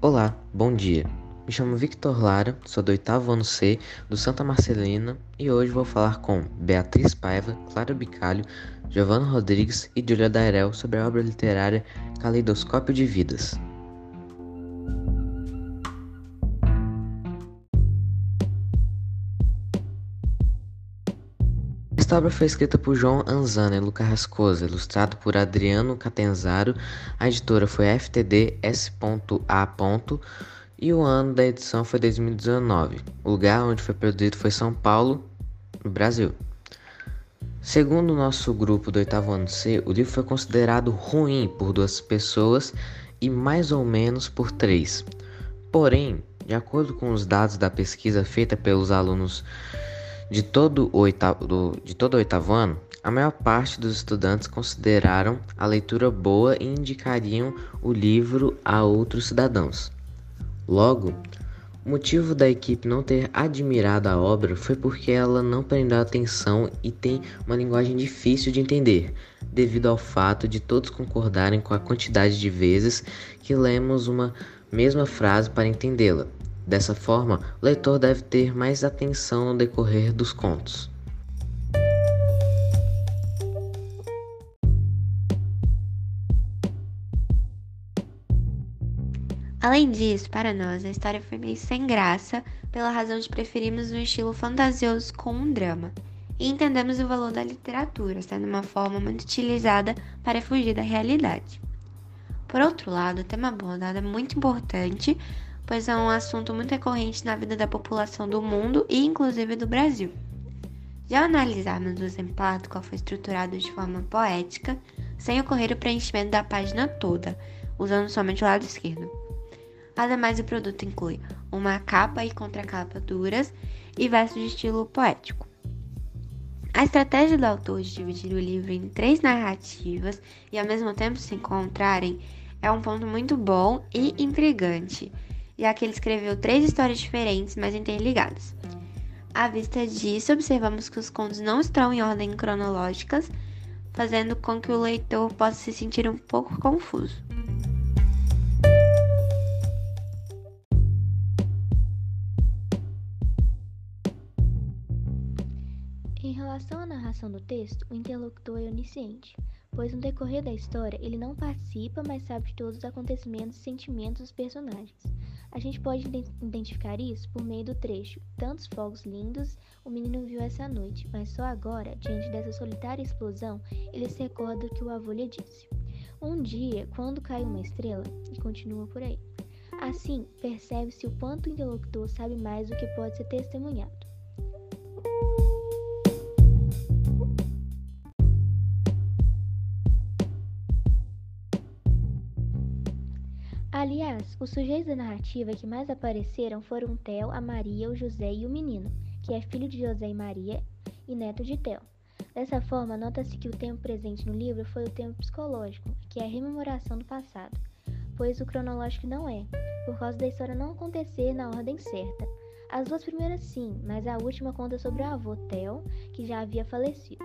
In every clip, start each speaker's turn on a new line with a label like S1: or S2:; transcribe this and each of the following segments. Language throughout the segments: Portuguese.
S1: Olá, bom dia. Me chamo Victor Lara, sou do oitavo ano C do Santa Marcelina e hoje vou falar com Beatriz Paiva, Clara Bicalho, Giovanna Rodrigues e Julia Dairel sobre a obra literária Caleidoscópio de Vidas. Esta obra foi escrita por João Anzana e Luca Rascosa, ilustrado por Adriano Catenzaro. A editora foi FTD S.A. e o ano da edição foi 2019. O lugar onde foi produzido foi São Paulo, no Brasil. Segundo o nosso grupo do oitavo ano C, o livro foi considerado ruim por duas pessoas e mais ou menos por três. Porém, de acordo com os dados da pesquisa feita pelos alunos de todo o oitavo, do, de todo o oitavo ano, a maior parte dos estudantes consideraram a leitura boa e indicariam o livro a outros cidadãos. Logo, o motivo da equipe não ter admirado a obra foi porque ela não prendeu atenção e tem uma linguagem difícil de entender, devido ao fato de todos concordarem com a quantidade de vezes que lemos uma mesma frase para entendê-la. Dessa forma, o leitor deve ter mais atenção no decorrer dos contos.
S2: Além disso, para nós, a história foi meio sem graça, pela razão de preferirmos um estilo fantasioso com um drama. E entendemos o valor da literatura, sendo uma forma muito utilizada para fugir da realidade. Por outro lado, o tema abordado é muito importante, pois é um assunto muito recorrente na vida da população do mundo e inclusive do Brasil. Já analisarmos o exemplar do qual foi estruturado de forma poética, sem ocorrer o preenchimento da página toda, usando somente o lado esquerdo. Ademais, o produto inclui uma capa e contracapa duras e versos de estilo poético. A estratégia do autor de dividir o livro em três narrativas e ao mesmo tempo se encontrarem é um ponto muito bom e intrigante já que ele escreveu três histórias diferentes, mas interligadas. À vista disso, observamos que os contos não estão em ordem cronológicas, fazendo com que o leitor possa se sentir um pouco confuso.
S3: Em relação à narração do texto, o interlocutor é onisciente, pois no decorrer da história ele não participa, mas sabe de todos os acontecimentos e sentimentos dos personagens. A gente pode identificar isso por meio do trecho. Tantos fogos lindos o menino viu essa noite, mas só agora, diante dessa solitária explosão, ele se recorda do que o avô lhe disse. Um dia, quando cai uma estrela, e continua por aí. Assim, percebe-se o quanto o interlocutor sabe mais do que pode ser testemunhado. Aliás, os sujeitos da narrativa que mais apareceram foram Theo, a Maria, o José e o menino, que é filho de José e Maria e neto de Theo. Dessa forma, nota-se que o tempo presente no livro foi o tempo psicológico, que é a rememoração do passado, pois o cronológico não é, por causa da história não acontecer na ordem certa. As duas primeiras sim, mas a última conta sobre o avô Theo, que já havia falecido.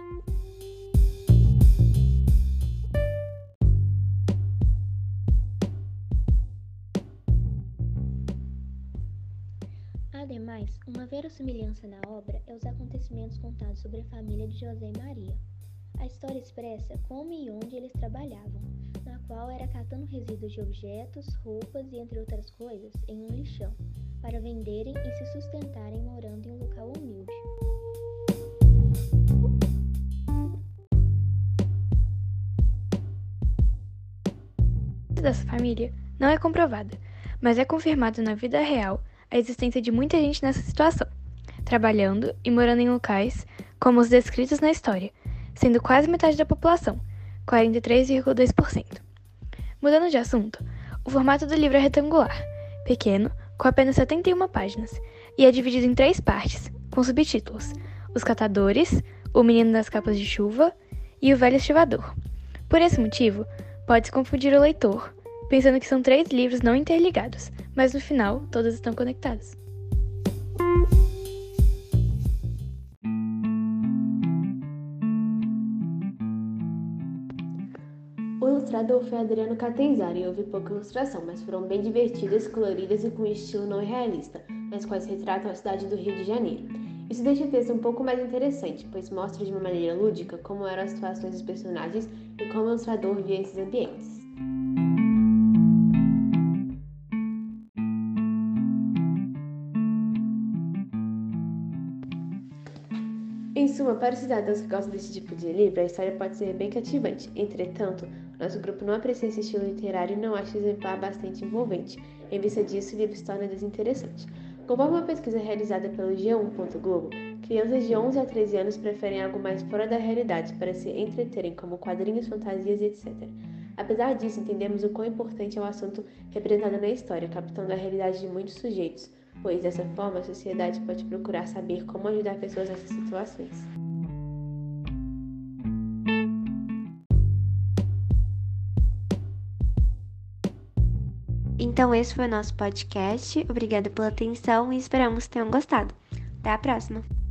S3: Ademais, uma verossimilhança na obra é os acontecimentos contados sobre a família de José e Maria. A história expressa como e onde eles trabalhavam, na qual era catando resíduos de objetos, roupas e entre outras coisas em um lixão, para venderem e se sustentarem morando em um local humilde.
S4: dessa família não é comprovada, mas é confirmado na vida real a existência de muita gente nessa situação, trabalhando e morando em locais como os descritos na história, sendo quase metade da população, 43,2%. Mudando de assunto, o formato do livro é retangular, pequeno, com apenas 71 páginas, e é dividido em três partes, com subtítulos: Os Catadores, O Menino das Capas de Chuva e O Velho Estivador. Por esse motivo, pode-se confundir o leitor, pensando que são três livros não interligados, mas no final todas estão conectadas.
S5: O ilustrador foi Adriano Catenzari e houve pouca ilustração, mas foram bem divertidas, coloridas e com estilo não realista, nas quais retratam a cidade do Rio de Janeiro. Isso deixa o texto um pouco mais interessante, pois mostra de uma maneira lúdica como eram as situações dos personagens e como o ilustrador via esses ambientes. Suma, para os cidadãos que gostam desse tipo de livro, a história pode ser bem cativante. Entretanto, nosso grupo não aprecia esse estilo literário e não acha o exemplar bastante envolvente. Em vista disso, o livro se torna desinteressante. Conforme uma pesquisa realizada pelo G1.globo, crianças de 11 a 13 anos preferem algo mais fora da realidade para se entreterem, como quadrinhos, fantasias e etc. Apesar disso, entendemos o quão importante é o assunto representado na história, captando a realidade de muitos sujeitos pois dessa forma a sociedade pode procurar saber como ajudar pessoas nessas situações.
S2: Então, esse foi o nosso podcast. Obrigada pela atenção e esperamos que tenham gostado. Até a próxima!